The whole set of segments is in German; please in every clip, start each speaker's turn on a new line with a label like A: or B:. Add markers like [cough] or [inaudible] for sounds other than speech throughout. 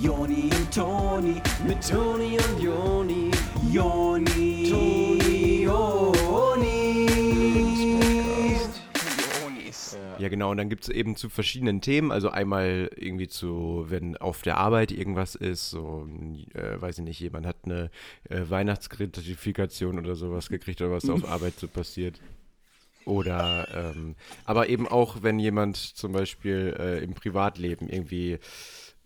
A: Joni und Toni, mit Toni und Joni, Joni, Toni, Joni.
B: Ja, genau. Und dann gibt es eben zu verschiedenen Themen. Also einmal irgendwie zu, wenn auf der Arbeit irgendwas ist, so, äh, weiß ich nicht, jemand hat eine äh, Weihnachtsgratifikation oder sowas gekriegt oder was auf [laughs] Arbeit so passiert. Oder, ähm, aber eben auch, wenn jemand zum Beispiel äh, im Privatleben irgendwie,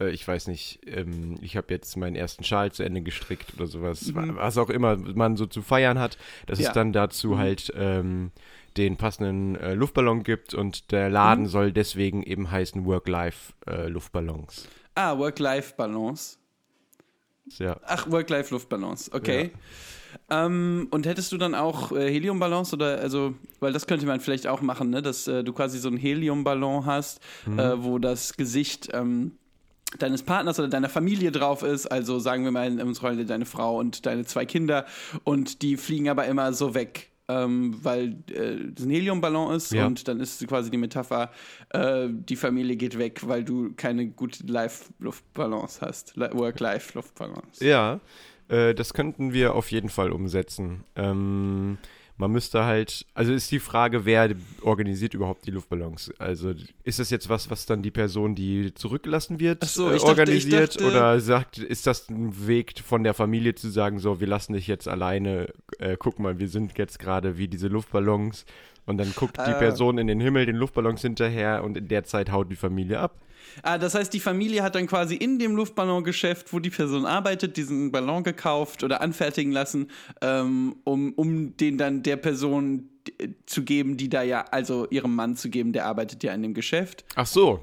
B: äh, ich weiß nicht, ähm, ich habe jetzt meinen ersten Schal zu Ende gestrickt oder sowas, wa- was auch immer man so zu feiern hat, dass
C: Ja.
B: es dann dazu halt ähm, den passenden äh, Luftballon gibt und der Laden soll deswegen eben heißen Work-Life-Luftballons.
C: Ah, Work-Life-Balance.
B: ja.
C: Ach, Work-Life-Luftballons, okay. Ähm, und hättest du dann auch äh, Heliumballons oder also, weil das könnte man vielleicht auch machen, ne, dass äh, du quasi so einen Heliumballon hast, äh, wo das Gesicht ähm, deines Partners oder deiner Familie drauf ist. Also sagen wir mal in unserer Rolle deine Frau und deine zwei Kinder und die fliegen aber immer so weg. Ähm, weil äh, das ein Heliumballon ist
B: Ja.
C: und dann ist quasi die Metapher, äh, die Familie geht weg, weil du keine gute Life-Luftbalance hast. Li- Work-Life-Luftbalance.
B: Ja, äh, das könnten wir auf jeden Fall umsetzen. Ähm, man müsste halt, also ist die Frage, wer organisiert überhaupt die Luftballons? Also ist das jetzt was, was dann die Person, die zurückgelassen wird,
C: Ach so,
B: äh,
C: ich dachte- ich
B: organisiert?
C: dachte-
B: oder sagt, ist das ein Weg von der Familie zu sagen, so, wir lassen dich jetzt alleine, äh, guck mal, wir sind jetzt gerade wie diese Luftballons. Und dann guckt die
C: Ah.
B: Person in den Himmel den Luftballons hinterher und in der Zeit haut die Familie ab.
C: Ah, das heißt, die Familie hat dann quasi in dem Luftballongeschäft, wo die Person arbeitet, diesen Ballon gekauft oder anfertigen lassen, ähm, um, um den dann der Person äh, zu geben, die da ja, also ihrem Mann zu geben, der arbeitet ja in dem Geschäft.
B: Ach so,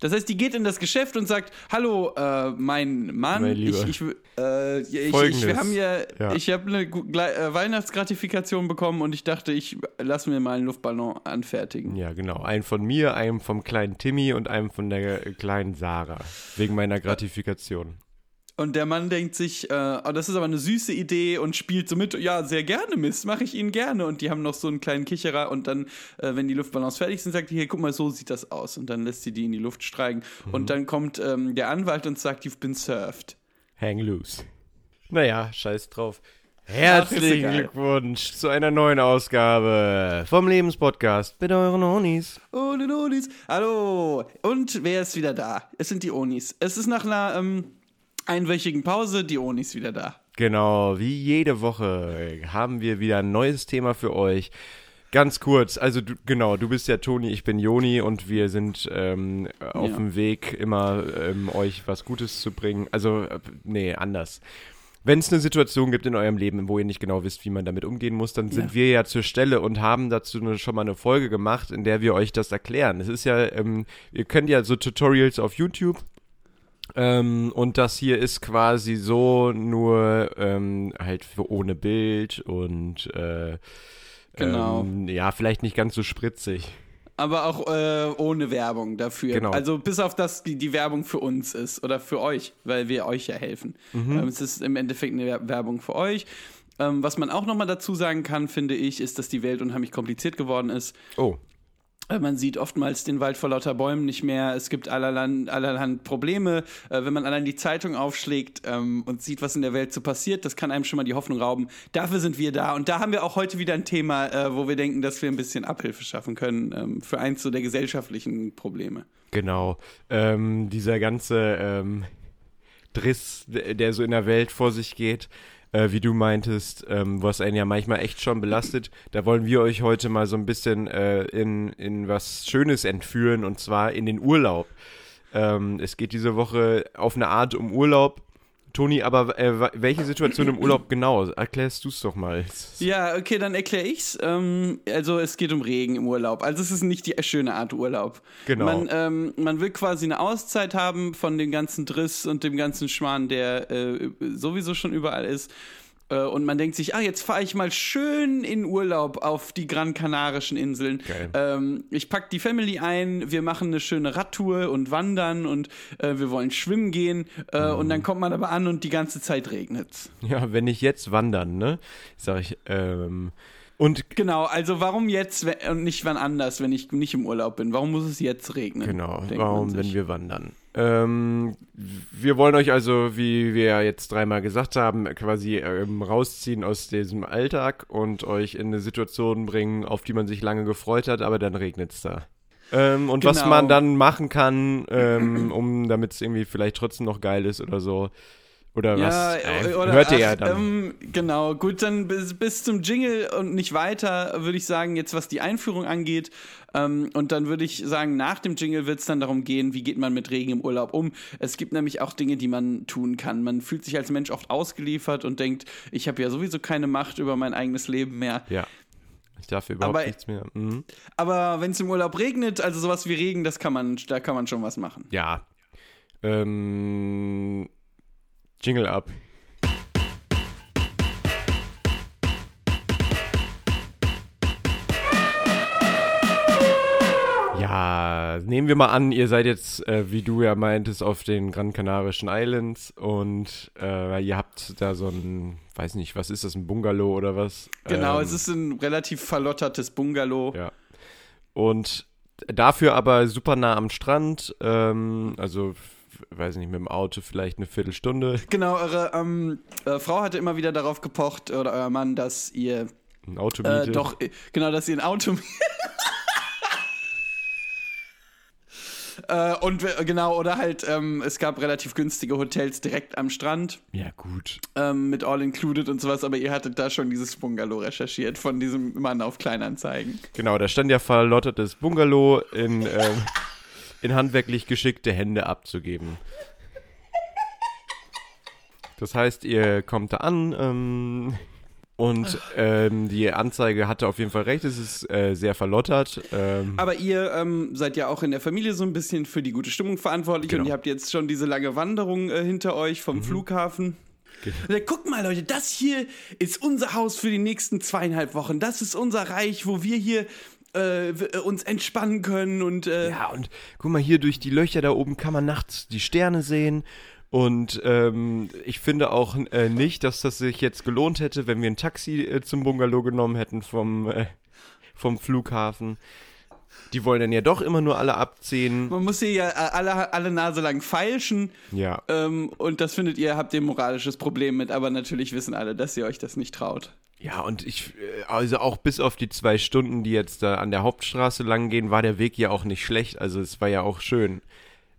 C: Das heißt, die geht in das Geschäft und sagt, hallo, äh, mein Mann,
B: Mein
C: ich, ich, äh, ich, ich, wir haben ja,
B: Ja.
C: ich habe eine äh, Weihnachtsgratifikation bekommen und ich dachte, ich lass mir mal einen Luftballon anfertigen.
B: Ja, genau. Einen von mir, einem vom kleinen Timmy und einem von der äh, kleinen Sarah. Wegen meiner Gratifikation.
C: Und der Mann denkt sich, äh, oh, das ist aber eine süße Idee und spielt so mit, ja, sehr gerne, Mist, mache ich Ihnen gerne. Und die haben noch so einen kleinen Kicherer und dann, äh, wenn die Luftballons fertig sind, sagt die, hier, guck mal, so sieht das aus. Und dann lässt sie die in die Luft steigen. Und dann kommt ähm, der Anwalt und sagt, you've been served.
B: Hang loose. Naja, scheiß drauf. Herzlichen. Glückwunsch zu einer neuen Ausgabe vom Lebenspodcast mit euren Onis.
C: Oh, die Onis. Hallo. Und wer ist wieder da? Es sind die Onis. Es ist nach einer ähm, einwöchigen Pause die Onis wieder da.
B: Genau, wie jede Woche haben wir wieder ein neues Thema für euch. Ganz kurz, also du, genau, du bist ja Toni, ich bin Joni und wir sind ähm, auf
C: Ja.
B: dem Weg, immer ähm, euch was Gutes zu bringen. Also, äh, nee, anders. Wenn es eine Situation gibt in eurem Leben, wo ihr nicht genau wisst, wie man damit umgehen muss, dann sind
C: Ja.
B: wir ja zur Stelle und haben dazu eine, schon mal eine Folge gemacht, in der wir euch das erklären. Es ist ja, ähm, ihr könnt ja so Tutorials auf YouTube ähm, und das hier ist quasi so nur ähm, halt ohne Bild und äh,
C: Genau.
B: ähm, ja, vielleicht nicht ganz so spritzig.
C: Aber auch äh, ohne Werbung dafür.
B: Genau.
C: Also bis auf das die, die Werbung für uns ist oder für euch, weil wir euch ja helfen.
B: Mhm.
C: Ähm, es ist im Endeffekt eine Wer- Werbung für euch. Ähm, was man auch nochmal dazu sagen kann, finde ich, ist, dass die Welt unheimlich kompliziert geworden ist.
B: Oh,
C: Man sieht oftmals den Wald vor lauter Bäumen nicht mehr. Es gibt allerhand, allerhand Probleme. Äh, wenn man allein die Zeitung aufschlägt ähm, und sieht, was in der Welt so passiert, das kann einem schon mal die Hoffnung rauben. Dafür sind wir da. Und da haben wir auch heute wieder ein Thema, äh, wo wir denken, dass wir ein bisschen Abhilfe schaffen können ähm, für eins so der gesellschaftlichen Probleme.
B: genau. Ähm, dieser ganze ähm, Driss, der so in der Welt vor sich geht, äh, wie du meintest, ähm, was einen ja manchmal echt schon belastet, da wollen wir euch heute mal so ein bisschen äh, in, in was Schönes entführen und zwar in den Urlaub. Ähm, es geht diese Woche auf eine Art um Urlaub. Toni, aber äh, welche Situation im Urlaub [clears throat] genau? Erklärst du es doch mal.
C: Ja, okay, dann erkläre ich's. Ähm, also es geht um Regen im Urlaub. Also es ist nicht die schöne Art Urlaub.
B: Genau.
C: Man, ähm, man will quasi eine Auszeit haben von dem ganzen Driss und dem ganzen Schmarrn, der äh, sowieso schon überall ist. Äh, Und man denkt sich, ah, jetzt fahre ich mal schön in Urlaub auf die Gran Kanarischen Inseln. Ähm, ich pack die Family ein, wir machen eine schöne Radtour und wandern und äh, wir wollen schwimmen gehen. Äh, Und
B: Mhm.
C: dann kommt man aber an und die ganze Zeit regnet's.
B: Ja, wenn ich jetzt wandern, ne, sag ich, ähm, Und
C: Genau, also warum jetzt und nicht wann anders, wenn ich nicht im Urlaub bin? Warum muss es jetzt regnen?
B: Genau, warum, wenn wir wandern? Ähm, wir wollen euch also, wie wir jetzt dreimal gesagt haben, quasi ähm, rausziehen aus diesem Alltag und euch in eine Situation bringen, auf die man sich lange gefreut hat, aber dann regnet es da. Ähm, und was
C: Genau.
B: man dann machen kann, ähm, um damit es irgendwie vielleicht trotzdem noch geil ist oder so. Oder
C: Ja,
B: was? Äh,
C: oder,
B: hört ihr ja dann.
C: Ähm, genau, gut, dann bis, bis zum Jingle und nicht weiter, würde ich sagen, jetzt was die Einführung angeht. Ähm, und dann würde ich sagen, nach dem Jingle wird es dann darum gehen, wie geht man mit Regen im Urlaub um. Es gibt nämlich auch Dinge, die man tun kann. Man fühlt sich als Mensch oft ausgeliefert und denkt, ich habe ja sowieso keine Macht über mein eigenes Leben mehr.
B: ja. Ich darf überhaupt
C: Aber-
B: nichts mehr. Mhm.
C: Aber wenn es im Urlaub regnet, also sowas wie Regen, das kann man, da kann man schon was machen.
B: Ja. Ähm, Jingle ab. Ja, nehmen wir mal an, ihr seid jetzt, äh, wie du ja meintest, auf den Gran Canarischen Islands und äh, ihr habt da so ein, weiß nicht, was ist das, ein Bungalow oder was?
C: Genau,
B: Ähm,
C: es ist ein relativ verlottertes Bungalow.
B: ja. Und dafür aber super nah am Strand, ähm, also, weiß nicht, mit dem Auto vielleicht eine Viertelstunde, [laughs]
C: Genau, eure ähm, äh, Frau hatte immer wieder darauf gepocht, oder euer Mann, dass ihr
B: ein Auto
C: äh,
B: mietet.
C: doch, äh, genau, dass ihr ein Auto [laughs] Äh, und genau, oder halt, ähm, es gab relativ günstige Hotels direkt am Strand
B: Ja, gut.
C: ähm, mit All Included und sowas, aber ihr hattet da schon dieses Bungalow recherchiert von diesem Mann auf Kleinanzeigen.
B: Genau, da stand ja verlottertes Bungalow in, ähm, [laughs] in handwerklich geschickte Hände abzugeben. Das heißt, ihr kommt da an ähm, und ähm, die Anzeige hatte auf jeden Fall recht, es ist äh, sehr verlottert. Ähm,
C: Aber ihr ähm, seid ja auch in der Familie so ein bisschen für die gute Stimmung verantwortlich
B: Genau.
C: und ihr habt jetzt schon diese lange Wanderung äh, hinter euch vom Flughafen. Äh, Guckt mal, Leute, das hier ist unser Haus für die nächsten zweieinhalb Wochen. Das ist unser Reich, wo wir hier äh, äh, uns entspannen können und äh,
B: Ja, und guck mal, hier durch die Löcher da oben kann man nachts die Sterne sehen. Und ähm, ich finde auch äh, nicht, dass das sich jetzt gelohnt hätte, wenn wir ein Taxi äh, zum Bungalow genommen hätten vom, äh, vom Flughafen. Die wollen dann ja doch immer nur alle abziehen.
C: man muss hier ja äh, alle, alle Nase lang feilschen.
B: Ja.
C: Ähm, und das findet ihr, habt ihr moralisches Problem mit, aber natürlich wissen alle, dass ihr euch das nicht traut.
B: Ja, und ich, äh, also auch bis auf die zwei Stunden, die jetzt da an der Hauptstraße lang gehen, war der Weg ja auch nicht schlecht. Also es war ja auch schön,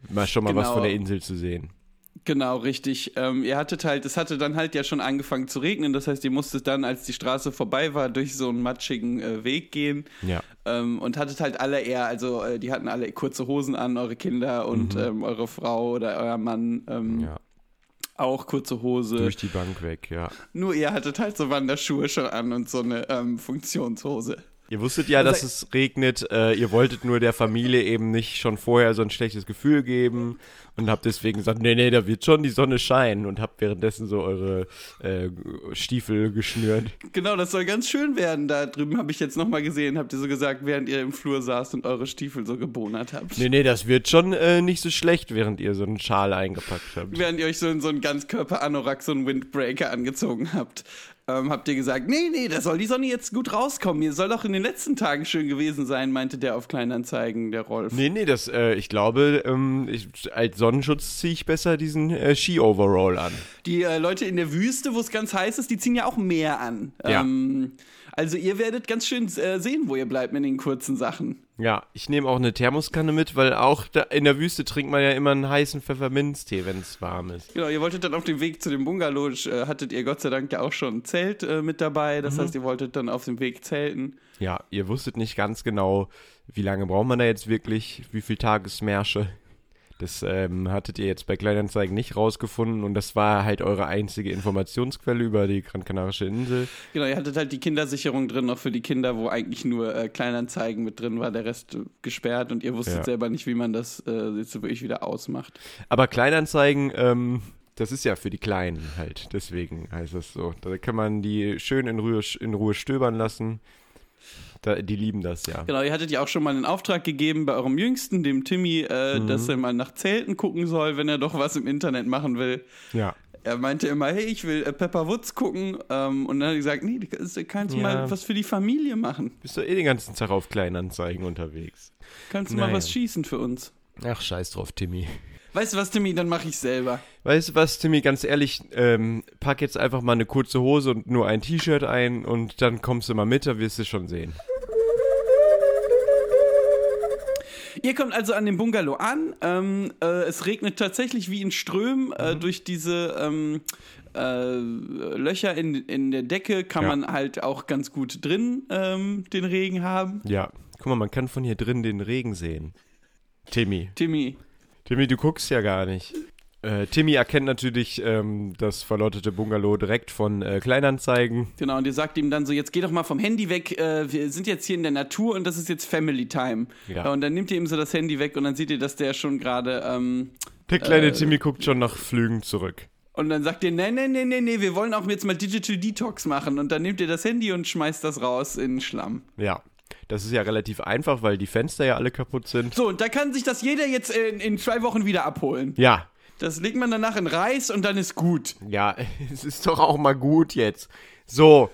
B: mal schon mal was
C: Genau.
B: von der Insel zu sehen.
C: Genau, richtig. Ähm, ihr hattet halt, es hatte dann halt ja schon angefangen zu regnen. Das heißt, ihr musstet dann, als die Straße vorbei war, durch so einen matschigen äh, Weg gehen.
B: Ja.
C: Ähm, und hattet halt alle eher, also äh, die hatten alle kurze Hosen an, eure Kinder und ähm, eure Frau oder euer Mann ähm,
B: Mhm. Ja.
C: Auch kurze Hose.
B: Durch die Bank weg, ja.
C: Nur ihr hattet halt so Wanderschuhe schon an und so eine ähm, Funktionshose.
B: Ihr wusstet ja, dass es regnet. Äh, ihr wolltet nur der Familie eben nicht schon vorher so ein schlechtes Gefühl geben und habt deswegen gesagt, nee, nee, da wird schon die Sonne scheinen und habt währenddessen so eure äh, Stiefel geschnürt.
C: Genau, das soll ganz schön werden. Da drüben habe ich jetzt nochmal gesehen, habt ihr so gesagt, während ihr im Flur saßt und eure Stiefel so gebonert habt.
B: Nee, nee, das wird schon äh, nicht so schlecht, während ihr so einen Schal eingepackt habt.
C: während ihr euch so in so einen Ganzkörper-Anorak, so einen Windbreaker angezogen habt, ähm, habt ihr gesagt, nee, nee, da soll die Sonne jetzt gut rauskommen. Ihr soll doch in den letzten Tagen schön gewesen sein, meinte der auf Kleinanzeigen, der Rolf.
B: Nee, nee, das, äh, ich glaube, ähm, ich, als Sonnenschutz ziehe ich besser diesen äh, Ski-Overall an.
C: Die äh, Leute in der Wüste, wo es ganz heiß ist, die ziehen ja auch mehr an.
B: Ja.
C: Ähm, also ihr werdet ganz schön äh, sehen, wo ihr bleibt mit den kurzen Sachen.
B: Ja, ich nehme auch eine Thermoskanne mit, weil auch da in der Wüste trinkt man ja immer einen heißen Pfefferminztee, wenn es warm ist.
C: Genau, ihr wolltet dann auf dem Weg zu dem Bungalow, äh, hattet ihr Gott sei Dank ja auch schon ein Zelt äh, mit dabei.
B: Mhm.
C: Das heißt, ihr wolltet dann auf dem Weg zelten.
B: Ja, ihr wusstet nicht ganz genau, wie lange braucht man da jetzt wirklich, wie viel Tagesmärsche. Das ähm, hattet ihr jetzt bei Kleinanzeigen nicht rausgefunden und das war halt eure einzige Informationsquelle über die Gran Canarische Insel.
C: Genau, ihr hattet halt die Kindersicherung drin, noch für die Kinder, wo eigentlich nur äh, Kleinanzeigen mit drin war, der Rest gesperrt und ihr wusstet
B: Ja.
C: selber nicht, wie man das äh, jetzt so wirklich wieder ausmacht.
B: Aber Kleinanzeigen, ähm, das ist ja für die Kleinen halt, deswegen heißt das so. Da kann man die schön in Ruhe, in Ruhe stöbern lassen. Da, die lieben das ja.
C: Genau, ihr hattet ja auch schon mal einen Auftrag gegeben bei eurem Jüngsten, dem Timmy, äh,
B: Mhm.
C: dass er mal nach Zelten gucken soll, wenn er doch was im Internet machen will.
B: Ja.
C: er meinte immer, hey, ich will äh, Pepper Woods gucken. Ähm, und dann hat er gesagt, nee, du kannst du
B: Ja.
C: mal was für die Familie machen.
B: Bist du eh den ganzen Tag auf Kleinanzeigen unterwegs.
C: Kannst du mal
B: Naja.
C: was schießen für uns.
B: Ach, scheiß drauf, Timmy.
C: Weißt du was, Timmy, dann mache ich selber.
B: Weißt du was, Timmy, ganz ehrlich, ähm, pack jetzt einfach mal eine kurze Hose und nur ein T-Shirt ein und dann kommst du mal mit, da wirst du schon sehen.
C: Ihr kommt also an dem Bungalow an. Ähm, äh, es regnet tatsächlich wie in Strömen
B: Mhm.
C: äh, durch diese ähm, äh, Löcher in, in der Decke kann
B: Ja.
C: man halt auch ganz gut drin ähm, den Regen haben.
B: Ja, guck mal, man kann von hier drin den Regen sehen. Timmy.
C: Timmy,
B: Timmy, du guckst ja gar nicht. Äh, Timmy erkennt natürlich ähm, das verlottete Bungalow direkt von äh, Kleinanzeigen.
C: genau, und ihr sagt ihm dann so, jetzt geh doch mal vom Handy weg, äh, wir sind jetzt hier in der Natur und das ist jetzt Family Time.
B: Ja.
C: Und dann nimmt ihr ihm so das Handy weg und dann seht ihr, dass der schon gerade, ähm,
B: Der kleine
C: Äh,
B: Timmy guckt schon nach Flügen zurück.
C: und dann sagt ihr, nee, nee, nee, nee, nee, wir wollen auch jetzt mal Digital Detox machen. Und dann nehmt ihr das Handy und schmeißt das raus in den Schlamm.
B: Ja, das ist ja relativ einfach, weil die Fenster ja alle kaputt sind.
C: So, und da kann sich das jeder jetzt in, in zwei Wochen wieder abholen.
B: Ja,
C: Das legt man danach in Reis und dann ist gut.
B: ja, [laughs] es ist doch auch mal gut jetzt. So,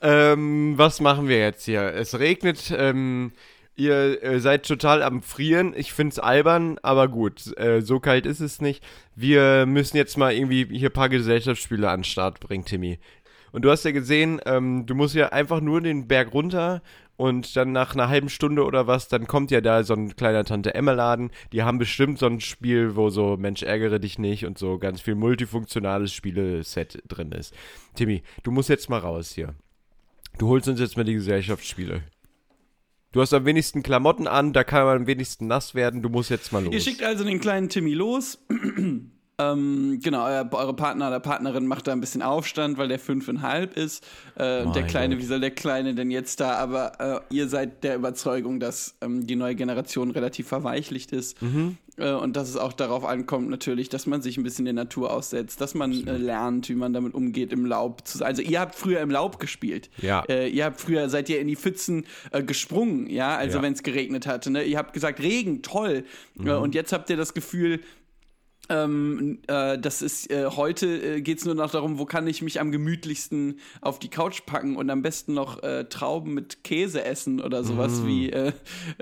B: ähm, was machen wir jetzt hier? Es regnet, ähm, ihr äh, seid total am Frieren. Ich find's albern, aber gut, äh, so kalt ist es nicht. Wir müssen jetzt mal irgendwie hier ein paar Gesellschaftsspiele an den Start bringen, Timmy. Und du hast ja gesehen, ähm, du musst ja einfach nur den Berg runter und dann nach einer halben Stunde oder was, dann kommt ja da so ein kleiner Tante-Emma-Laden. Die haben bestimmt so ein Spiel, wo so Mensch ärgere dich nicht und so ganz viel multifunktionales Spieleset drin ist. Timmy, du musst jetzt mal raus hier. Du holst uns jetzt mal die Gesellschaftsspiele. Du hast am wenigsten Klamotten an, da kann man am wenigsten nass werden. Du musst jetzt mal los.
C: Ihr schickt also den kleinen Timmy los. Ähm, genau, euer, eure Partner oder Partnerin macht da ein bisschen Aufstand, weil der fünfeinhalb ist. Äh, und der Kleine,
B: Gott.
C: wie soll der Kleine denn jetzt da? Aber äh, ihr seid der Überzeugung, dass ähm, die neue Generation relativ verweichlicht ist.
B: Mhm.
C: Äh, und dass es auch darauf ankommt, natürlich, dass man sich ein bisschen der Natur aussetzt, dass man äh, lernt, wie man damit umgeht, im Laub zu sein. Also, ihr habt früher im Laub gespielt.
B: Ja.
C: Äh, ihr habt früher, seid ihr in die Pfützen äh, gesprungen, ja, also
B: Ja.
C: wenn es geregnet hatte. Ne? Ihr habt gesagt, Regen, toll.
B: Mhm.
C: Und jetzt habt ihr das Gefühl, ähm, äh, das ist äh, heute äh, geht es nur noch darum, wo kann ich mich am gemütlichsten auf die Couch packen und am besten noch äh, Trauben mit Käse essen oder sowas wie, äh,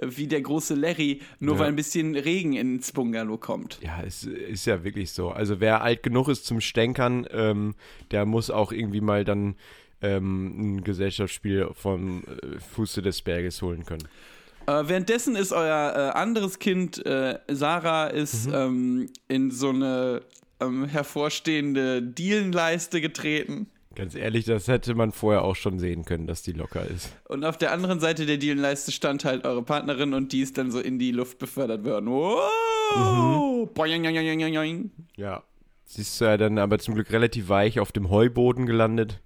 C: wie der große Larry, nur.
B: Ja.
C: weil ein bisschen Regen ins Bungalow kommt.
B: Ja, es ist ja wirklich so. Also wer alt genug ist zum Stänkern, ähm, der muss auch irgendwie mal dann ähm, ein Gesellschaftsspiel vom äh, Fuße des Berges holen können.
C: Äh, währenddessen ist euer äh, anderes Kind, äh, Sarah, ist
B: Mhm.
C: ähm, in so eine ähm, hervorstehende Dielenleiste getreten.
B: Ganz ehrlich, das hätte man vorher auch schon sehen können, dass die locker ist.
C: Und auf der anderen Seite der Dielenleiste stand halt eure Partnerin und die ist dann so in die Luft befördert worden. Wow! Boing, boing, boing, boing, boing.
B: Ja. Sie ist ja dann aber zum Glück relativ weich auf dem Heuboden gelandet.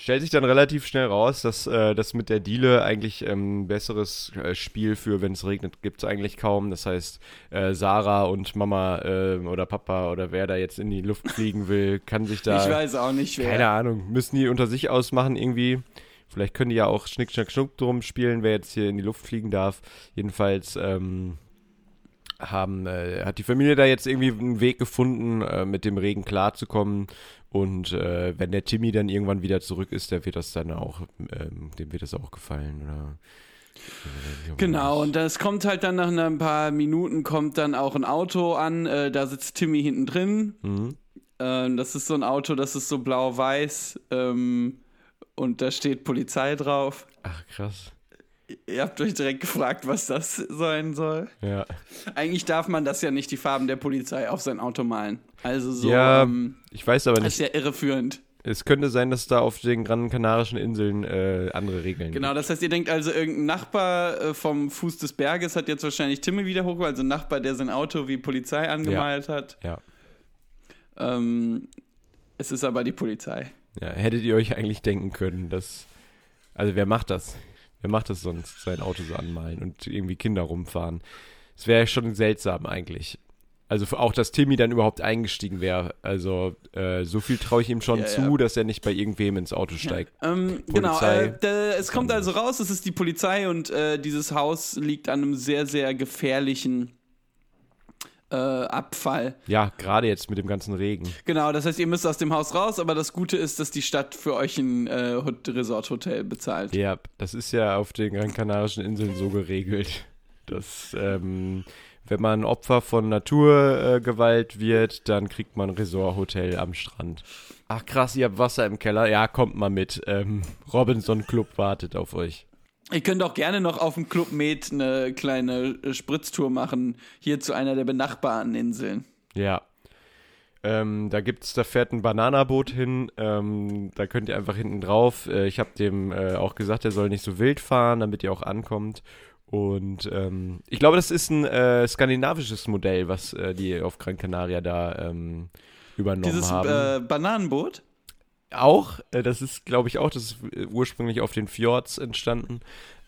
B: Stellt sich dann relativ schnell raus, dass äh, das mit der Diele eigentlich ähm, ein besseres äh, Spiel für, wenn es regnet, gibt es eigentlich kaum. Das heißt, äh, Sarah und Mama äh, oder Papa oder wer da jetzt in die Luft fliegen will, kann sich da.
C: Ich weiß auch nicht, wer.
B: Keine Ahnung, müssen die unter sich ausmachen irgendwie. Vielleicht können die ja auch Schnick, Schnack, Schnuck drum spielen, wer jetzt hier in die Luft fliegen darf. Jedenfalls ähm, haben, äh, hat die Familie da jetzt irgendwie einen Weg gefunden, äh, mit dem Regen klarzukommen. Und äh, wenn der Timmy dann irgendwann wieder zurück ist, der wird das dann auch, ähm, dem wird das auch gefallen. Oder?
C: Genau, und das kommt halt dann nach ein paar Minuten kommt dann auch ein Auto an, äh, da sitzt Timmy hinten drin.
B: Mhm.
C: Ähm, das ist so ein Auto, das ist so blau-weiß ähm, und da steht Polizei drauf.
B: Ach, krass.
C: Ihr habt euch direkt gefragt, was das sein soll.
B: Ja.
C: Eigentlich darf man das ja nicht, die Farben der Polizei auf sein Auto malen. Also so,
B: Ja,
C: ähm,
B: Ich weiß aber
C: das ist
B: nicht.
C: ja irreführend.
B: Es könnte sein, dass da auf den Gran Kanarischen Inseln äh, andere Regeln
C: Genau, das heißt, ihr denkt also, irgendein Nachbar äh, vom Fuß des Berges hat jetzt wahrscheinlich Timmy wieder hochgeholt, also ein Nachbar, der sein Auto wie Polizei angemalt hat.
B: gibt. Ja.
C: Ähm, es ist aber die Polizei.
B: ja. Hättet ihr euch eigentlich denken können, dass. Also, wer macht das? Wer macht das sonst, sein Auto so anmalen und irgendwie Kinder rumfahren? Es wäre schon seltsam eigentlich. Also auch, dass Timmy dann überhaupt eingestiegen wäre. Also äh, so viel traue ich ihm schon
C: Ja,
B: zu,
C: ja.
B: dass er nicht bei irgendwem ins Auto steigt.
C: Ähm, genau, äh, da, es kommt also raus, es ist die Polizei und äh, dieses Haus liegt an einem sehr, sehr gefährlichen äh, Abfall.
B: Ja, gerade jetzt mit dem ganzen Regen.
C: Genau, das heißt, ihr müsst aus dem Haus raus, aber das Gute ist, dass die Stadt für euch ein äh, Resort-Hotel bezahlt.
B: Ja, das ist ja auf den Gran Kanarischen Inseln so geregelt, dass ähm, wenn man Opfer von Naturgewalt wird, dann kriegt man ein Resort-Hotel am Strand. Ach krass, ihr habt Wasser im Keller. Ja, kommt mal mit. Ähm, Robinson Club wartet auf euch.
C: Ihr könnt auch gerne noch auf dem Club Med eine kleine äh, Spritztour machen, hier zu einer der benachbarten Inseln.
B: Ja. Ähm, da gibt's, da fährt ein Bananaboot hin. Ähm, da könnt ihr einfach hinten drauf. Äh, ich habe dem äh, auch gesagt, er soll nicht so wild fahren, damit ihr auch ankommt. Und ähm, ich glaube, das ist ein äh, skandinavisches Modell, was äh, die auf Gran Canaria da ähm, übernommen
C: Dieses
B: haben.
C: äh, Bananenboot?
B: Auch, äh, das ist, glaube ich, auch, das ist äh, ursprünglich auf den Fjords entstanden.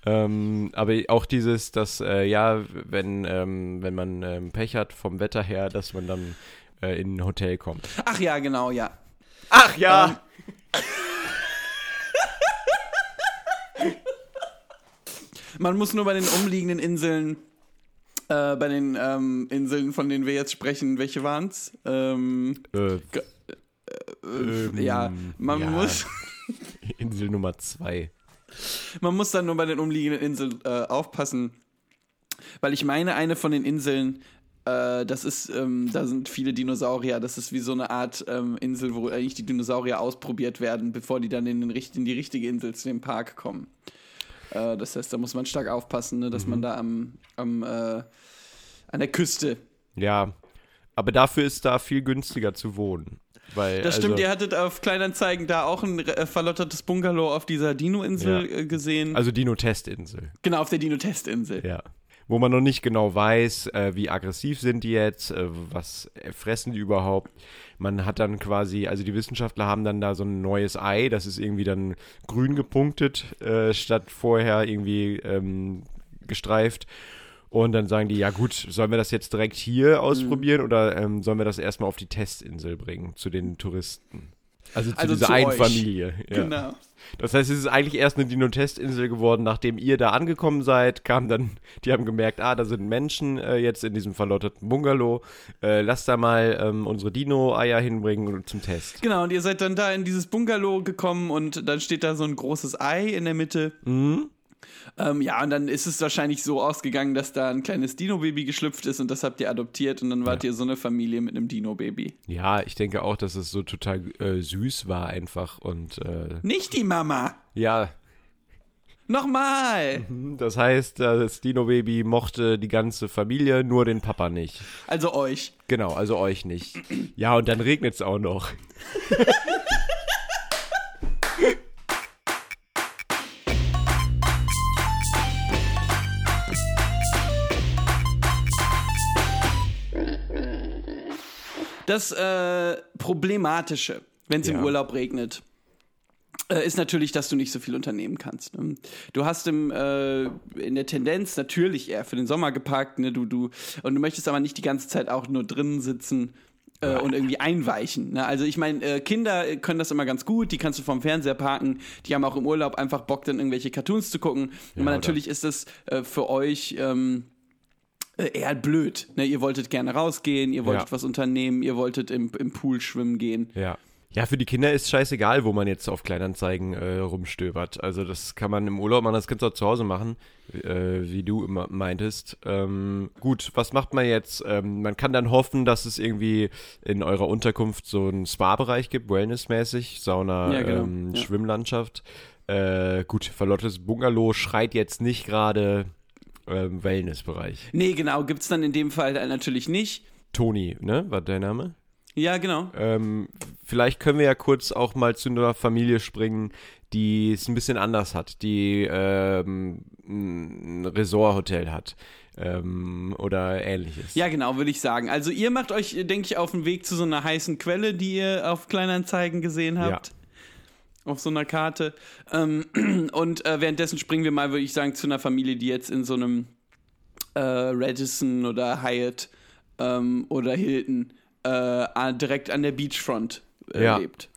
B: Ähm, aber auch dieses, dass, äh, ja, wenn, ähm, wenn man ähm, Pech hat vom Wetter her, dass man dann äh, in ein Hotel kommt.
C: Ach ja, genau, ja.
B: Ach ja! [laughs]
C: Man muss nur bei den umliegenden Inseln, äh, bei den ähm, Inseln, von denen wir jetzt sprechen, welche waren's? Ähm,
B: Äh,
C: äh, ja, man
B: ja.
C: muss. [laughs]
B: Insel Nummer zwei.
C: Man muss dann nur bei den umliegenden Inseln äh, aufpassen, weil ich meine, eine von den Inseln, äh, das ist, ähm, da sind viele Dinosaurier. Das ist wie so eine Art ähm, Insel, wo eigentlich die Dinosaurier ausprobiert werden, bevor die dann in, den, in die richtige Insel zu dem Park kommen. Äh, das heißt, da muss man stark aufpassen, ne, dass man da am, am äh, an der Küste.
B: Ja, aber dafür ist da viel günstiger zu wohnen. Weil,
C: Das stimmt,
B: also,
C: ihr hattet auf Kleinanzeigen da auch ein äh, verlottertes Bungalow auf dieser Dino-Insel
B: Ja.
C: äh, gesehen.
B: Also Dino-Testinsel.
C: genau, auf der Dino-Testinsel.
B: Ja. Wo man noch nicht genau weiß, äh, wie aggressiv sind die jetzt, äh, was fressen die überhaupt. Man hat dann quasi, also die Wissenschaftler haben dann da so ein neues Ei, das ist irgendwie dann grün gepunktet, äh, statt vorher irgendwie ähm, gestreift. Und dann sagen die, ja gut, sollen wir das jetzt direkt hier ausprobieren oder ähm, sollen wir das erstmal auf die Testinsel bringen, zu den Touristen? Also zu
C: Also
B: dieser
C: zu
B: einen
C: euch.
B: Familie. Ja.
C: Genau.
B: Das heißt, es ist eigentlich erst eine Dino-Testinsel geworden, nachdem ihr da angekommen seid, kam dann, [laughs] die haben gemerkt, ah, da sind Menschen äh, jetzt in diesem verlotterten Bungalow, äh, lass da mal ähm, unsere Dino-Eier hinbringen und zum Test.
C: Genau, und ihr seid dann da in dieses Bungalow gekommen und dann steht da so ein großes Ei in der Mitte.
B: Mhm.
C: Ähm, ja, und dann ist es wahrscheinlich so ausgegangen, dass da ein kleines Dino-Baby geschlüpft ist und das habt ihr adoptiert und dann wart ihr so eine Familie mit einem Dino-Baby.
B: Ja, ich denke auch, dass es so total äh, süß war einfach und äh,
C: Nicht die Mama!
B: ja,
C: Nochmal! [laughs]
B: das heißt, das Dino-Baby mochte die ganze Familie, nur den Papa nicht.
C: Also euch.
B: Genau, also euch nicht. Ja, und dann regnet es auch noch. [laughs]
C: Das äh, Problematische, wenn es im
B: Ja.
C: Urlaub regnet, äh, ist natürlich, dass du nicht so viel unternehmen kannst. Ne? Du hast im, äh, in der Tendenz natürlich eher für den Sommer geparkt, ne? du, du, und du möchtest aber nicht die ganze Zeit auch nur drinnen sitzen. Äh, und irgendwie einweichen. Ne? Also ich meine, äh, Kinder äh, können das immer ganz gut, die kannst du vom Fernseher parken, die haben auch im Urlaub einfach Bock, dann irgendwelche Cartoons zu gucken. aber
B: oder-
C: natürlich ist es äh, für euch ähm, äh, eher blöd. Ne? Ihr wolltet gerne rausgehen, ihr wolltet
B: Ja.
C: was unternehmen, ihr wolltet im, im Pool schwimmen gehen.
B: Ja. Ja, für die Kinder ist scheißegal, wo man jetzt auf Kleinanzeigen äh, rumstöbert. Also das kann man im Urlaub machen, das kannst du auch zu Hause machen, äh, wie du immer meintest. Ähm, gut, was macht man jetzt? Ähm, man kann dann hoffen, dass es irgendwie in eurer Unterkunft so einen Spa-Bereich gibt, wellnessmäßig, Sauna,
C: Ja, genau.
B: ähm,
C: Ja.
B: Schwimmlandschaft. Äh, gut, verlottes Bungalow schreit jetzt nicht gerade ähm, Wellnessbereich.
C: Nee, genau, gibt's dann in dem Fall natürlich nicht.
B: Toni, ne, war dein Name?
C: Ja, genau.
B: Ähm, vielleicht können wir ja kurz auch mal zu einer Familie springen, die es ein bisschen anders hat, die ähm, ein Resort-Hotel hat ähm, oder ähnliches.
C: Ja, genau, würde ich sagen. Also ihr macht euch, denke ich, auf den Weg zu so einer heißen Quelle, die ihr auf Kleinanzeigen gesehen habt. Auf so einer Karte. Ähm, [clears throat] und äh, währenddessen springen wir mal, würde ich sagen, zu einer Familie, die jetzt in so einem äh, Radisson oder Hyatt ähm, oder Hilton äh, direkt an der Beachfront äh,
B: Ja.
C: lebt.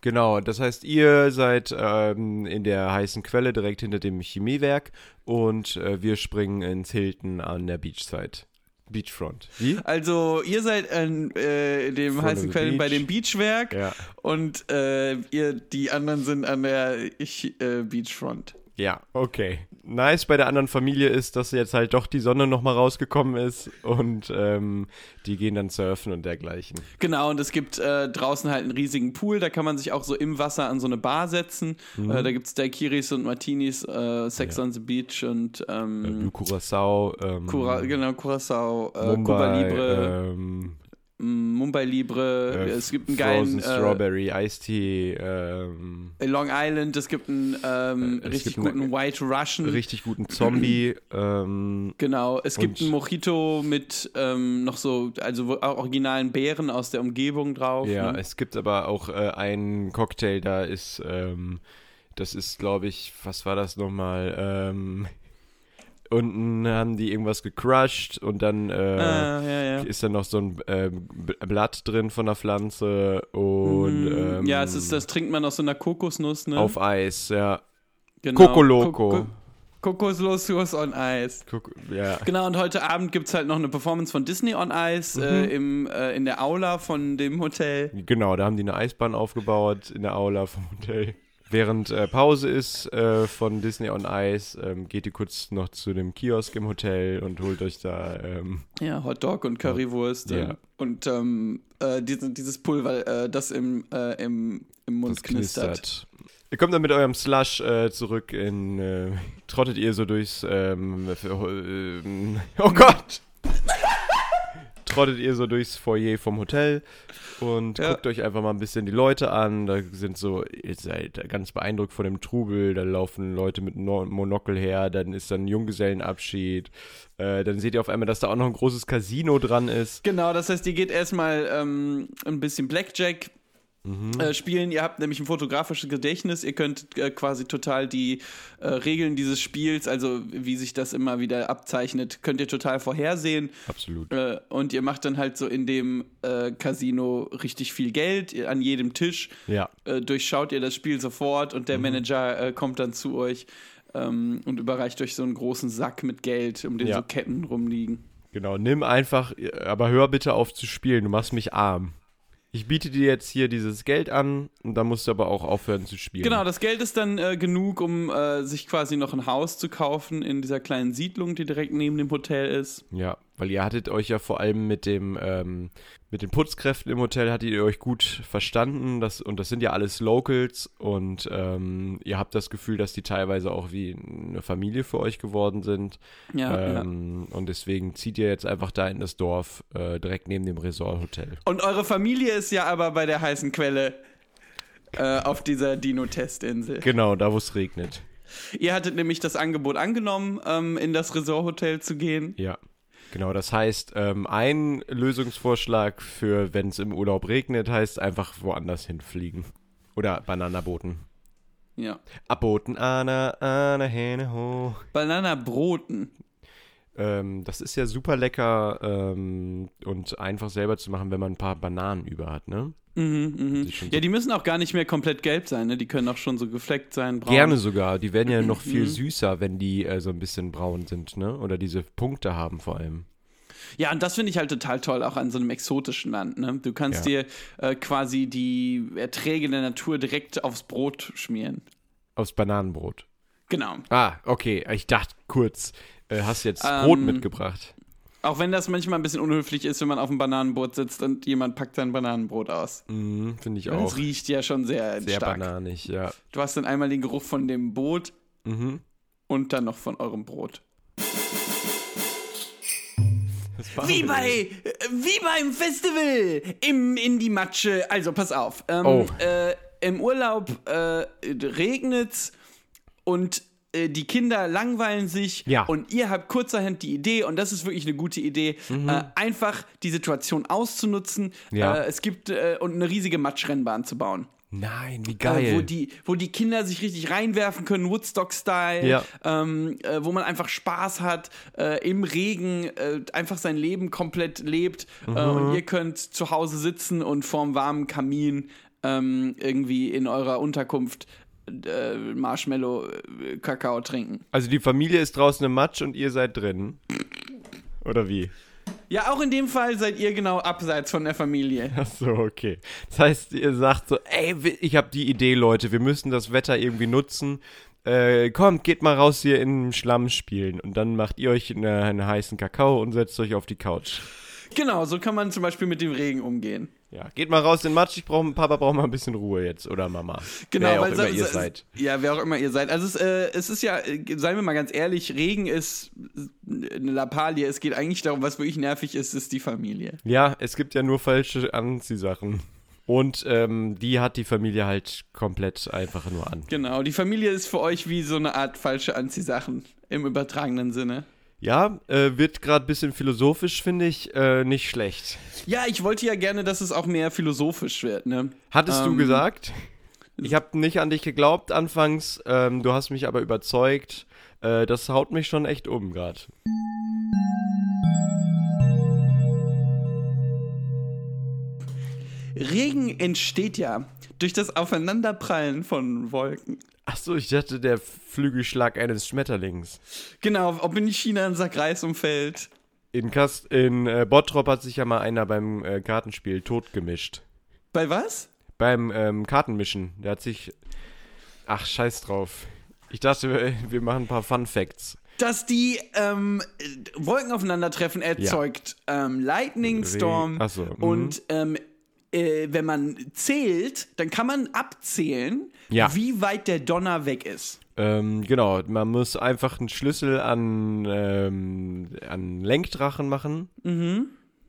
B: Genau, das heißt, ihr seid ähm, in der heißen Quelle direkt hinter dem Chemiewerk und äh, wir springen ins Hilton an der Beachside. Beachfront. Wie?
C: Also ihr seid an äh, dem
B: Front
C: heißen Quellen bei
B: Beach.
C: dem Beachwerk
B: Ja.
C: und äh, ihr die anderen sind an der ich, äh, Beachfront.
B: Ja, okay. Nice bei der anderen Familie ist, dass jetzt halt doch die Sonne nochmal rausgekommen ist und ähm, die gehen dann surfen und dergleichen.
C: Genau, und es gibt äh, draußen halt einen riesigen Pool, da kann man sich auch so im Wasser an so eine Bar setzen. Äh, da gibt es Daiquiris und Martinis, äh, Sex
B: Mhm. Ja.
C: on the Beach und ähm,
B: Blue Curacao, ähm,
C: Cura genau, Curacao, äh,
B: Mumbai,
C: Cuba Libre,
B: ähm,
C: Mumbai Libre,
B: äh,
C: es gibt einen
B: Frozen
C: geilen äh,
B: Strawberry Iced Tea, ähm,
C: Long Island, es gibt einen ähm,
B: Äh,
C: richtig
B: gibt einen-
C: guten White Russian.
B: richtig guten Zombie, ähm,
C: Genau, es gibt einen Mojito mit ähm, noch so, also originalen Beeren aus der Umgebung drauf.
B: Ja,
C: ne?
B: es gibt aber auch äh, einen Cocktail, da ist, ähm, das ist, glaube ich, was war das nochmal? Ähm, unten haben die irgendwas gecrushed und dann äh,
C: Ah, ja, ja.
B: ist dann noch so ein ähm, Blatt drin von der Pflanze und ähm,
C: Mm, ja, es ist, das trinkt man aus so einer Kokosnuss, ne?
B: auf Eis, ja.
C: genau.
B: Coco Loco.
C: Ko- Ko- Kokosnuss on Ice.
B: Guck, ja.
C: Genau, und heute Abend gibt es halt noch eine Performance von Disney on Ice
B: Mhm.
C: äh, im, äh, in der Aula von dem Hotel.
B: Genau, da haben die eine Eisbahn aufgebaut in der Aula vom Hotel. Während äh, Pause ist äh, von Disney on Ice, ähm, geht ihr kurz noch zu dem Kiosk im Hotel und holt euch da ähm,
C: Ja, Hotdog und Currywurst.
B: Ja.
C: Und ähm, äh, diese, dieses Pulver, äh, das im, äh, im, im Mund knistert.
B: knistert. Ihr kommt dann mit eurem Slush äh, zurück in. Trottet ihr so durchs. Ähm, für, oh Gott! Trottet ihr so durchs Foyer vom Hotel und
C: Ja.
B: guckt euch einfach mal ein bisschen die Leute an. Da sind so, ihr seid ganz beeindruckt von dem Trubel. Da laufen Leute mit no Monokel her. Dann ist dann Junggesellenabschied. Äh, dann seht ihr auf einmal, dass da auch noch ein großes Casino dran ist.
C: Genau, das heißt, ihr geht erstmal ähm, ein bisschen Blackjack
B: Mhm.
C: äh, spielen. Ihr habt nämlich ein fotografisches Gedächtnis. Ihr könnt äh, quasi total die äh, Regeln dieses Spiels, also wie sich das immer wieder abzeichnet, könnt ihr total vorhersehen.
B: Absolut.
C: Äh, und ihr macht dann halt so in dem äh, Casino richtig viel Geld an jedem Tisch.
B: Ja.
C: Äh, durchschaut ihr das Spiel sofort und
B: Mhm.
C: der Manager äh, kommt dann zu euch ähm, und überreicht euch so einen großen Sack mit Geld, um den
B: Ja.
C: so Ketten rumliegen.
B: Genau, nimm einfach, aber hör bitte auf zu spielen, du machst mich arm. Ich biete dir jetzt hier dieses Geld an und dann musst du aber auch aufhören zu spielen.
C: Genau, das Geld ist dann äh, genug, um äh, sich quasi noch ein Haus zu kaufen in dieser kleinen Siedlung, die direkt neben dem Hotel ist.
B: Ja, weil ihr hattet euch ja vor allem mit dem, ähm, mit den Putzkräften im Hotel hattet ihr euch gut verstanden. Das, und das sind ja alles Locals und ähm, ihr habt das Gefühl, dass die teilweise auch wie eine Familie für euch geworden sind.
C: Ja, ja.
B: ähm, Und deswegen zieht ihr jetzt einfach da in das Dorf, äh, direkt neben dem Resort-Hotel.
C: Und eure Familie ist ja aber bei der heißen Quelle äh, auf dieser Dino-Testinsel.
B: Genau, da wo es regnet.
C: Ihr hattet nämlich das Angebot angenommen, ähm, in das Resort-Hotel zu gehen.
B: Ja. Genau, das heißt, ähm, ein Lösungsvorschlag für, wenn es im Urlaub regnet, heißt einfach woanders hinfliegen. Oder Bananaboten.
C: Ja.
B: Abboten, Anna, Anna, Hähne, ho.
C: Bananabroten.
B: Ähm, das ist ja super lecker ähm, und einfach selber zu machen, wenn man ein paar Bananen über hat, ne?
C: Mhm,
B: schon
C: Ja, die müssen auch gar nicht mehr komplett gelb sein, ne? Die können auch schon so gefleckt sein, braun.
B: Gerne sogar. Die werden ja noch viel
C: Mhm.
B: süßer, wenn die äh, so ein bisschen braun sind, ne? Oder diese Punkte haben vor allem.
C: Ja, und das finde ich halt total toll, auch an so einem exotischen Land. Ne? Du kannst
B: Ja.
C: dir äh, quasi die Erträge der Natur direkt aufs Brot schmieren.
B: Aufs Bananenbrot.
C: Genau.
B: Ah, okay. Ich dachte kurz, äh, hast jetzt Brot
C: Ähm,
B: mitgebracht.
C: Auch wenn das manchmal ein bisschen unhöflich ist, wenn man auf dem Bananenbrot sitzt und jemand packt sein Bananenbrot aus.
B: Mhm, Finde ich
C: Das
B: auch.
C: riecht ja schon sehr,
B: Sehr
C: stark.
B: bananig, ja.
C: Du hast dann einmal den Geruch von dem Boot
B: Mhm.
C: und dann noch von eurem Brot.
B: Das
C: Wie bei, äh, wie beim Festival im, in die Matsche. Also, pass auf. Ähm,
B: Oh.
C: äh, Im Urlaub äh, regnet's und äh, die Kinder langweilen sich
B: Ja.
C: und ihr habt kurzerhand die Idee, und das ist wirklich eine gute Idee, äh, einfach die Situation auszunutzen.
B: Ja.
C: Äh, es gibt äh, und eine riesige Matschrennbahn zu bauen.
B: Nein, wie
C: Äh,
B: geil.
C: wo, die, wo die Kinder sich richtig reinwerfen können, Woodstock-Style,
B: Ja.
C: ähm, äh, wo man einfach Spaß hat, äh, im Regen äh, einfach sein Leben komplett lebt
B: Mhm.
C: und ihr könnt zu Hause sitzen und vorm warmen Kamin ähm, irgendwie in eurer Unterkunft äh, Marshmallow-Kakao trinken.
B: also die Familie ist draußen im Matsch und ihr seid drin. Oder wie?
C: Ja, auch in dem Fall seid ihr genau abseits von der Familie.
B: Ach so, okay. Das heißt, ihr sagt so, ey, ich habe die Idee, Leute, wir müssen das Wetter irgendwie nutzen. Äh, kommt, geht mal raus hier in den Schlamm spielen. Und dann macht ihr euch eine, einen heißen Kakao und setzt euch auf die Couch.
C: Genau, so kann man zum Beispiel mit dem Regen umgehen.
B: Ja, geht mal raus in den Matsch, ich brauch, Papa braucht mal ein bisschen Ruhe jetzt, oder Mama.
C: Genau,
B: wer auch
C: weil
B: immer
C: so-
B: ihr
C: so-
B: seid.
C: Ja, wer auch immer ihr seid. Also es, äh, es ist ja, äh, seien wir mal ganz ehrlich, Regen ist eine Lappalie. Es geht eigentlich darum, was wirklich nervig ist, ist die Familie.
B: Ja, es gibt ja nur falsche Anziehsachen. Und ähm, die hat die Familie halt komplett einfach nur an.
C: Genau, die Familie ist für euch wie so eine Art falsche Anziehsachen im übertragenen Sinne.
B: Ja, äh, wird gerade ein bisschen philosophisch, finde ich, äh, nicht schlecht.
C: Ja, ich wollte ja gerne, dass es auch mehr philosophisch wird, ne?
B: Hattest du
C: Ähm,
B: gesagt? Ich habe nicht an dich geglaubt anfangs, ähm, du hast mich aber überzeugt. Äh, das haut mich schon echt um gerade.
C: Regen entsteht ja durch das Aufeinanderprallen von Wolken.
B: Achso, ich dachte, der Flügelschlag eines Schmetterlings.
C: Genau, ob in China ein Sack Reis umfällt.
B: In, Kast in äh, Bottrop hat sich ja mal einer beim äh, Kartenspiel totgemischt.
C: Bei was?
B: Beim ähm, Kartenmischen. Der hat sich. Ach, scheiß drauf. Ich dachte, wir, wir machen ein paar Fun Facts.
C: Dass die ähm, Wolken aufeinandertreffen erzeugt ähm, Lightning Storm.
B: Ach so, mhm.
C: Und ähm, äh, wenn man zählt, dann kann man abzählen,
B: Ja.
C: wie weit der Donner weg ist.
B: Ähm, genau, man muss einfach einen Schlüssel an, ähm, an Lenkdrachen machen.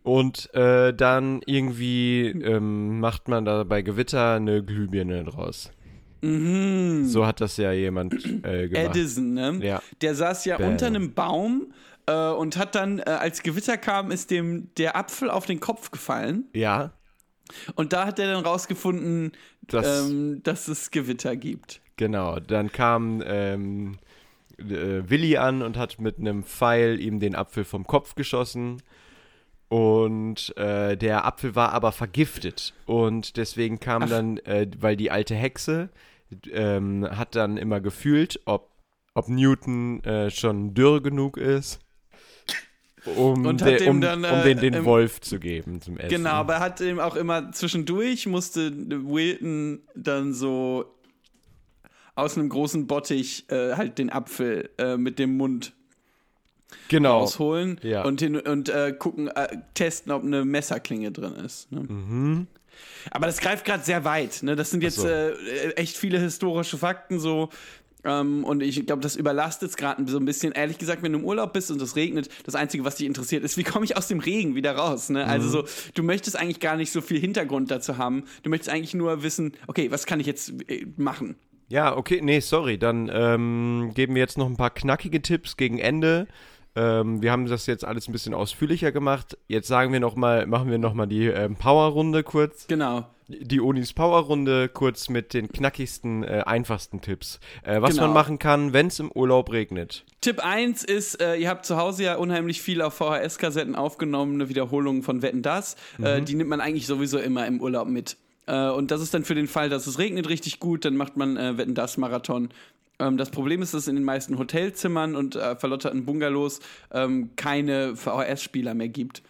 B: Und äh, dann irgendwie ähm, macht man da bei Gewitter eine Glühbirne draus. So hat das ja jemand äh, gemacht.
C: Edison, ne?
B: Ja.
C: Der saß ja
B: Bam.
C: unter einem Baum äh, und hat dann, äh, als Gewitter kam, ist dem der Apfel auf den Kopf gefallen.
B: Ja,
C: Und da hat er dann rausgefunden,
B: Das-
C: ähm, dass es Gewitter gibt.
B: genau. Dann kam ähm, äh, Willi an und hat mit einem Pfeil ihm den Apfel vom Kopf geschossen. Und äh, der Apfel war aber vergiftet. Und deswegen kam dann, äh, weil die alte Hexe ähm, hat dann immer gefühlt, ob, ob Newton äh, schon dürr genug ist, um,
C: Und hat
B: de, um,
C: dann,
B: um den,
C: äh,
B: den
C: im-
B: Wolf zu geben zum Essen.
C: Genau, aber er hat ihm auch immer zwischendurch, musste Wilton dann so aus einem großen Bottich äh, halt den Apfel äh, mit dem Mund
B: genau.
C: rausholen
B: Ja.
C: und, hin, und äh, gucken, äh, testen, ob eine Messerklinge drin ist. Ne? Aber das greift gerade sehr weit. Ne? Das sind jetzt
B: Mhm. so.
C: äh, echt viele historische Fakten so. Ähm, und ich glaube, das überlastet es gerade so ein bisschen. Ehrlich gesagt, wenn du im Urlaub bist und es regnet, das Einzige, was dich interessiert, ist, wie komme ich aus dem Regen wieder raus? Ne?
B: Mhm.
C: Also so, du möchtest eigentlich gar nicht so viel Hintergrund dazu haben. Du möchtest eigentlich nur wissen, okay, was kann ich jetzt äh, machen?
B: Ja, okay, nee, sorry. Dann ähm, geben wir jetzt noch ein paar knackige Tipps gegen Ende. Ähm, wir haben das jetzt alles ein bisschen ausführlicher gemacht. Jetzt sagen wir noch mal, machen wir nochmal die ähm, Powerrunde kurz.
C: Genau.
B: Die Unis Powerrunde kurz mit den knackigsten, äh, einfachsten Tipps. Äh, was
C: Genau.
B: man machen kann, wenn es im Urlaub regnet.
C: Tipp 1 ist, äh, ihr habt zu Hause ja unheimlich viel auf VHS-Kassetten aufgenommene Wiederholungen von Wetten Das. Äh, die nimmt man eigentlich sowieso immer im Urlaub mit. Äh, und das ist dann für den Fall, dass es regnet richtig gut, dann macht man äh, Wetten Das-Marathon. Ähm, das Problem ist, dass es in den meisten Hotelzimmern und äh, verlotterten Bungalows ähm, keine VHS-Spieler mehr gibt.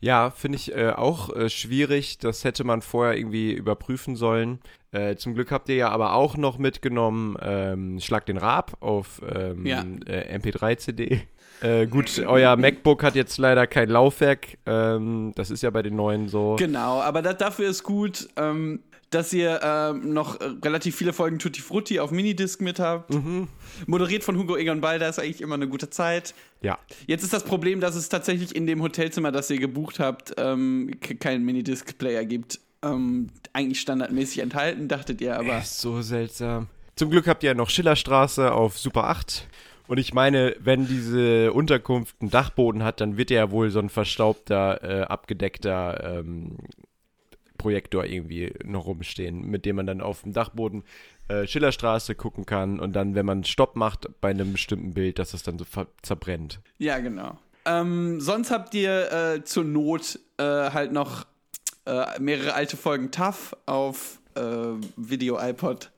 B: Ja, finde ich äh, auch äh, schwierig. Das hätte man vorher irgendwie überprüfen sollen. Äh, zum Glück habt ihr ja aber auch noch mitgenommen ähm, Schlag den Raab auf ähm,
C: Ja.
B: äh, MP3-CD. Äh, gut, euer MacBook hat jetzt leider kein Laufwerk. Ähm, das ist ja bei den neuen so.
C: Genau, aber da, dafür ist gut, ähm, dass ihr ähm, noch äh, relativ viele Folgen Tutti Frutti auf Minidisc mit habt. Moderiert von Hugo Egon Balder ist eigentlich immer eine gute Zeit.
B: Ja.
C: Jetzt ist das Problem, dass es tatsächlich in dem Hotelzimmer, das ihr gebucht habt, ähm, keinen Minidisc-Player gibt. Ähm, eigentlich standardmäßig enthalten, dachtet ihr, aber.
B: Ist so seltsam. Zum Glück habt ihr ja noch Schillerstraße auf Super 8. Und ich meine, wenn diese Unterkunft einen Dachboden hat, dann wird ja wohl so ein verstaubter, äh, abgedeckter ähm, Projektor irgendwie noch rumstehen, mit dem man dann auf dem Dachboden äh, Schillerstraße gucken kann und dann, wenn man Stopp macht bei einem bestimmten Bild, dass es dann so zerbrennt.
C: Ja, genau. Ähm, sonst habt ihr äh, zur Not äh, halt noch äh, mehrere alte Folgen TAF auf äh, Video iPod.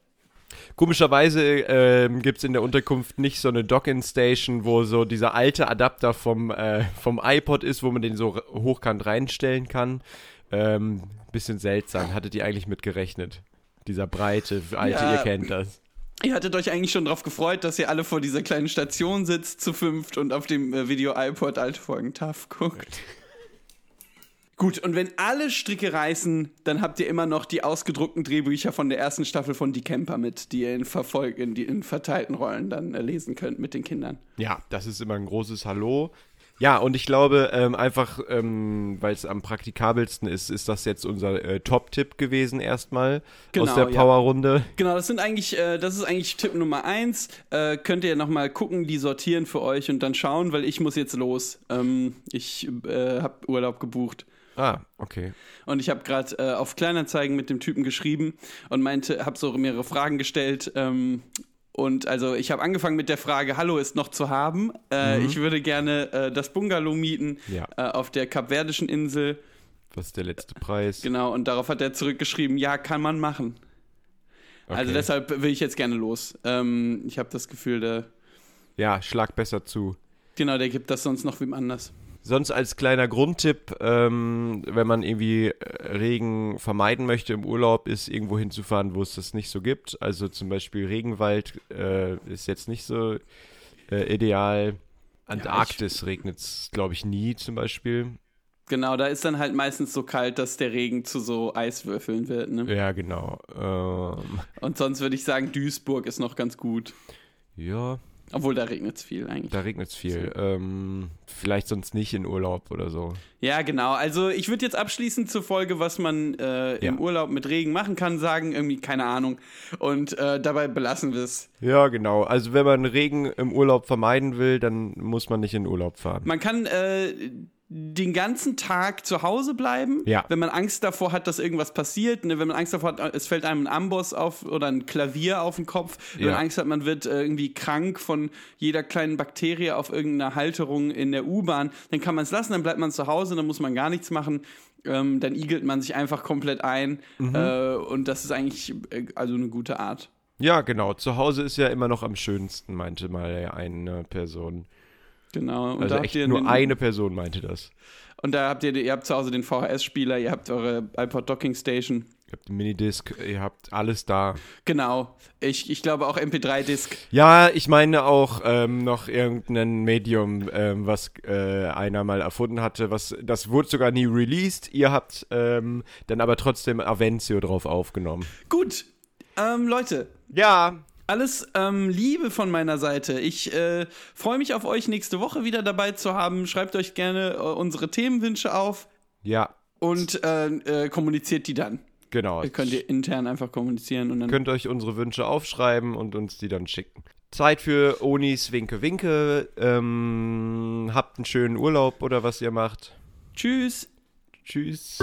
B: Komischerweise ähm, gibt es in der Unterkunft nicht so eine Dock-In-Station, wo so dieser alte Adapter vom, äh, vom iPod ist, wo man den so hochkant reinstellen kann. Ähm, bisschen seltsam. Hattet ihr eigentlich mit gerechnet? Dieser breite, alte,
C: Ja.
B: ihr kennt das.
C: Ihr hattet euch eigentlich schon darauf gefreut, dass ihr alle vor dieser kleinen Station sitzt, zu fünft und auf dem äh, Video iPod alte Folgen TAF guckt. Gut, und wenn alle Stricke reißen, dann habt ihr immer noch die ausgedruckten Drehbücher von der ersten Staffel von Die Camper mit, die ihr in, Verfolg in, die, in verteilten Rollen dann äh, lesen könnt mit den Kindern.
B: Ja, das ist immer ein großes Hallo. Ja, und ich glaube, ähm, einfach, ähm, weil es am praktikabelsten ist, ist das jetzt unser äh, Top-Tipp gewesen erstmal aus
C: Genau,
B: der
C: ja.
B: Power-Runde.
C: Genau, das sind eigentlich, äh, das ist eigentlich Tipp Nummer eins. Äh, könnt ihr nochmal gucken, die sortieren für euch und dann schauen, weil ich muss jetzt los. Ähm, ich äh, habe Urlaub gebucht.
B: Ah, okay.
C: Und ich habe gerade äh, auf Kleinanzeigen mit dem Typen geschrieben und meinte, habe so mehrere Fragen gestellt. Ähm, und also ich habe angefangen mit der Frage, hallo ist noch zu haben. Äh, Ich würde gerne äh, das Bungalow mieten
B: Ja.
C: äh, auf der kapverdischen Insel.
B: Was ist der letzte Preis?
C: Genau, und darauf hat er zurückgeschrieben, ja, kann man machen. Also
B: Okay.
C: deshalb will ich jetzt gerne los. Ähm, ich habe das Gefühl, der,
B: Ja, schlag besser zu.
C: genau, der gibt das sonst noch wem anders.
B: Sonst als kleiner Grundtipp, ähm, wenn man irgendwie äh, Regen vermeiden möchte im Urlaub, ist irgendwo hinzufahren, wo es das nicht so gibt. Also zum Beispiel Regenwald äh, ist jetzt nicht so äh, ideal. Antarktis regnet es, glaube ich, nie zum Beispiel.
C: Genau, da ist dann halt meistens so kalt, dass der Regen zu so Eiswürfeln wird. Ne?
B: Ja, genau. Ähm,
C: Und sonst würde ich sagen, Duisburg ist noch ganz gut.
B: ja,
C: Obwohl, da regnet es viel eigentlich.
B: da regnet es viel. Ähm, vielleicht sonst nicht in Urlaub oder so.
C: Ja, genau. Also ich würde jetzt abschließend zur Folge, was man äh, im
B: Ja.
C: Urlaub mit Regen machen kann, sagen, irgendwie keine Ahnung. Und äh, dabei belassen wir es.
B: Ja, genau. Also wenn man Regen im Urlaub vermeiden will, dann muss man nicht in Urlaub fahren.
C: Man kann äh, den ganzen Tag zu Hause bleiben,
B: Ja.
C: wenn man Angst davor hat, dass irgendwas passiert. Ne? Wenn man Angst davor hat, es fällt einem ein Amboss auf oder ein Klavier auf den Kopf. Wenn
B: Ja.
C: man Angst hat, man wird äh, irgendwie krank von jeder kleinen Bakterie auf irgendeiner Halterung in der U-Bahn, dann kann man es lassen, dann bleibt man zu Hause, dann muss man gar nichts machen. Ähm, dann igelt man sich einfach komplett ein.
B: Mhm.
C: Äh, und das ist eigentlich äh, also eine gute Art.
B: Ja, genau. Zu Hause ist ja immer noch am schönsten, meinte mal eine Person.
C: Genau. Und
B: Also
C: da habt
B: echt
C: ihr
B: nur
C: den-
B: eine Person meinte das.
C: Und da habt ihr, ihr habt zu Hause den VHS-Spieler, ihr habt eure iPod Docking Station.
B: Ihr habt einen Minidisc, ihr habt alles da.
C: Genau. Ich, ich glaube auch MP3-Disc.
B: Ja, ich meine auch ähm, noch irgendein Medium, ähm, was äh, einer mal erfunden hatte. Was, das wurde sogar nie released. Ihr habt ähm, dann aber trotzdem Avencio drauf aufgenommen.
C: Gut. Ähm, Leute,
B: Ja,
C: alles ähm, Liebe von meiner Seite. Ich äh, freue mich auf euch nächste Woche wieder dabei zu haben. Schreibt euch gerne äh, unsere Themenwünsche auf
B: ja,
C: und äh, äh, kommuniziert die dann.
B: genau.
C: Ihr könnt ihr intern einfach kommunizieren und dann.
B: könnt euch unsere Wünsche aufschreiben und uns die dann schicken. Zeit für Onis Winke Winke. Ähm, habt einen schönen Urlaub oder was ihr macht.
C: Tschüss.
B: Tschüss.